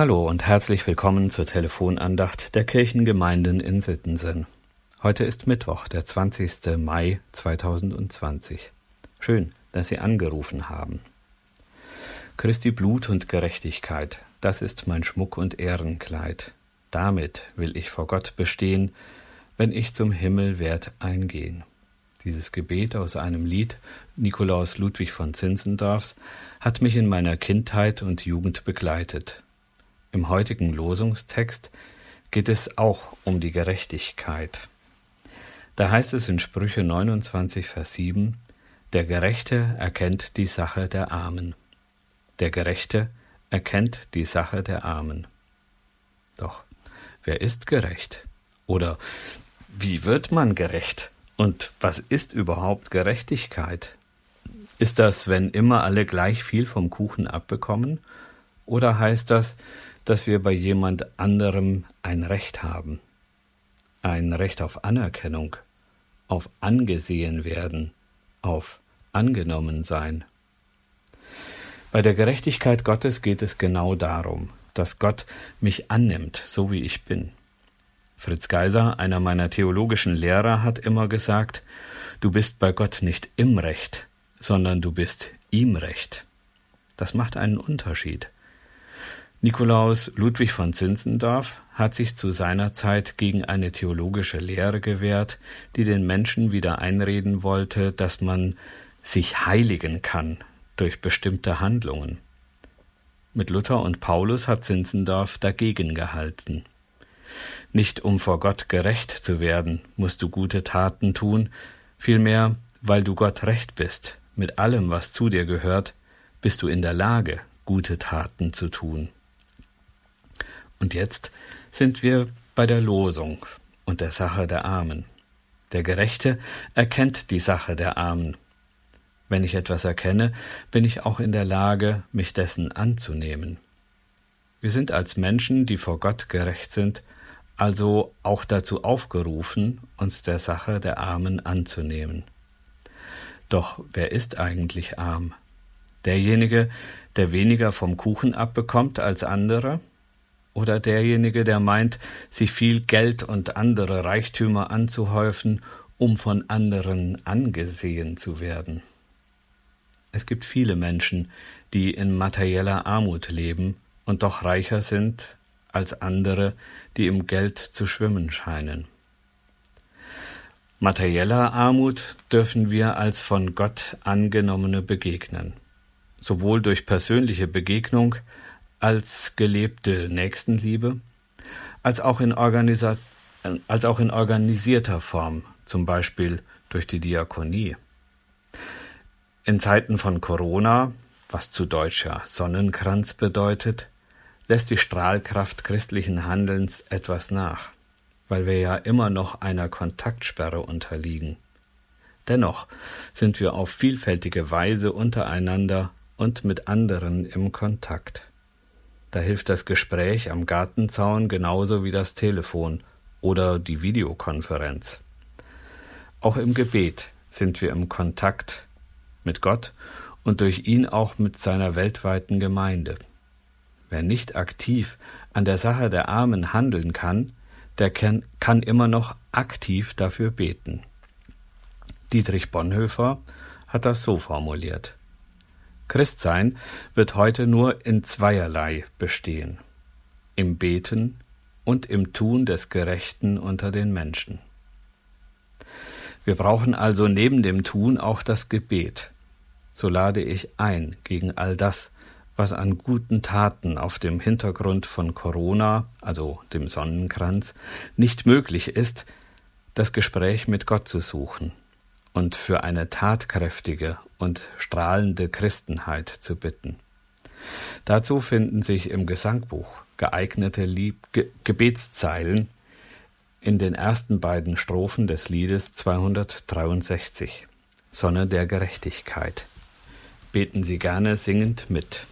Hallo und herzlich willkommen zur Telefonandacht der Kirchengemeinden in Sittensen. Heute ist Mittwoch, der 20. Mai 2020. Schön, dass Sie angerufen haben. Christi Blut und Gerechtigkeit, das ist mein Schmuck und Ehrenkleid. Damit will ich vor Gott bestehen, wenn ich zum Himmel werd eingehen. Dieses Gebet aus einem Lied Nikolaus Ludwig von Zinzendorfs hat mich in meiner Kindheit und Jugend begleitet. Im heutigen Losungstext geht es auch um die Gerechtigkeit. Da heißt es in Sprüche 29, Vers 7, Der Gerechte erkennt die Sache der Armen. Der Gerechte erkennt die Sache der Armen. Doch wer ist gerecht? Oder wie wird man gerecht? Und was ist überhaupt Gerechtigkeit? Ist das, wenn immer alle gleich viel vom Kuchen abbekommen? Oder heißt das, dass wir bei jemand anderem ein Recht haben. Ein Recht auf Anerkennung, auf angesehen werden, auf angenommen sein. Bei der Gerechtigkeit Gottes geht es genau darum, dass Gott mich annimmt, so wie ich bin. Fritz Geiser, einer meiner theologischen Lehrer, hat immer gesagt, du bist bei Gott nicht im Recht, sondern du bist ihm Recht. Das macht einen Unterschied. Nikolaus Ludwig von Zinzendorf hat sich zu seiner Zeit gegen eine theologische Lehre gewehrt, die den Menschen wieder einreden wollte, dass man sich heiligen kann durch bestimmte Handlungen. Mit Luther und Paulus hat Zinzendorf dagegen gehalten. Nicht um vor Gott gerecht zu werden, musst du gute Taten tun, vielmehr, weil du Gott recht bist, mit allem, was zu dir gehört, bist du in der Lage, gute Taten zu tun. Und jetzt sind wir bei der Losung und der Sache der Armen. Der Gerechte erkennt die Sache der Armen. Wenn ich etwas erkenne, bin ich auch in der Lage, mich dessen anzunehmen. Wir sind als Menschen, die vor Gott gerecht sind, also auch dazu aufgerufen, uns der Sache der Armen anzunehmen. Doch wer ist eigentlich arm? Derjenige, der weniger vom Kuchen abbekommt als andere? Oder derjenige, der meint, sich viel Geld und andere Reichtümer anzuhäufen, um von anderen angesehen zu werden. Es gibt viele Menschen, die in materieller Armut leben und doch reicher sind als andere, die im Geld zu schwimmen scheinen. Materieller Armut dürfen wir als von Gott angenommene begegnen, sowohl durch persönliche Begegnung als gelebte Nächstenliebe, als auch in, als auch in organisierter Form, zum Beispiel durch die Diakonie. In Zeiten von Corona, was zu Deutsch ja Sonnenkranz bedeutet, lässt die Strahlkraft christlichen Handelns etwas nach, weil wir ja immer noch einer Kontaktsperre unterliegen. Dennoch sind wir auf vielfältige Weise untereinander und mit anderen im Kontakt. Da hilft das Gespräch am Gartenzaun genauso wie das Telefon oder die Videokonferenz. Auch im Gebet sind wir im Kontakt mit Gott und durch ihn auch mit seiner weltweiten Gemeinde. Wer nicht aktiv an der Sache der Armen handeln kann, der kann, immer noch aktiv dafür beten. Dietrich Bonhoeffer hat das so formuliert. Christsein wird heute nur in zweierlei bestehen im Beten und im Tun des Gerechten unter den Menschen. Wir brauchen also neben dem Tun auch das Gebet. So lade ich ein gegen all das, was an guten Taten auf dem Hintergrund von Corona, also dem Sonnenkranz, nicht möglich ist, das Gespräch mit Gott zu suchen und für eine tatkräftige und strahlende Christenheit zu bitten. Dazu finden sich im Gesangbuch geeignete Lieb Ge Gebetszeilen in den ersten beiden Strophen des Liedes 263 Sonne der Gerechtigkeit. Beten Sie gerne singend mit.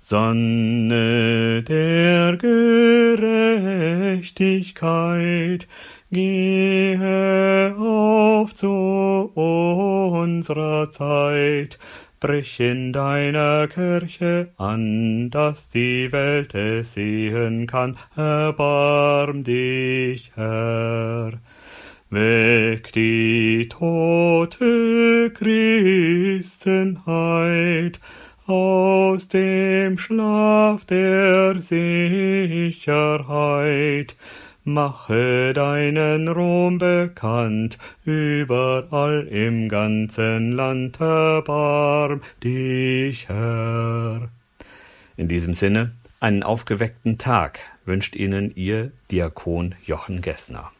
Sonne der Gerechtigkeit, gehe auf zu unserer Zeit, Sprich in deiner Kirche an, dass die Welt es sehen kann. Erbarm dich, Herr. Weg die tote Christenheit aus dem Schlaf der Sicherheit. Mache deinen Ruhm bekannt, überall im ganzen Land, erbarm dich, Herr. In diesem Sinne, einen aufgeweckten Tag wünscht Ihnen Ihr Diakon Jochen Gessner.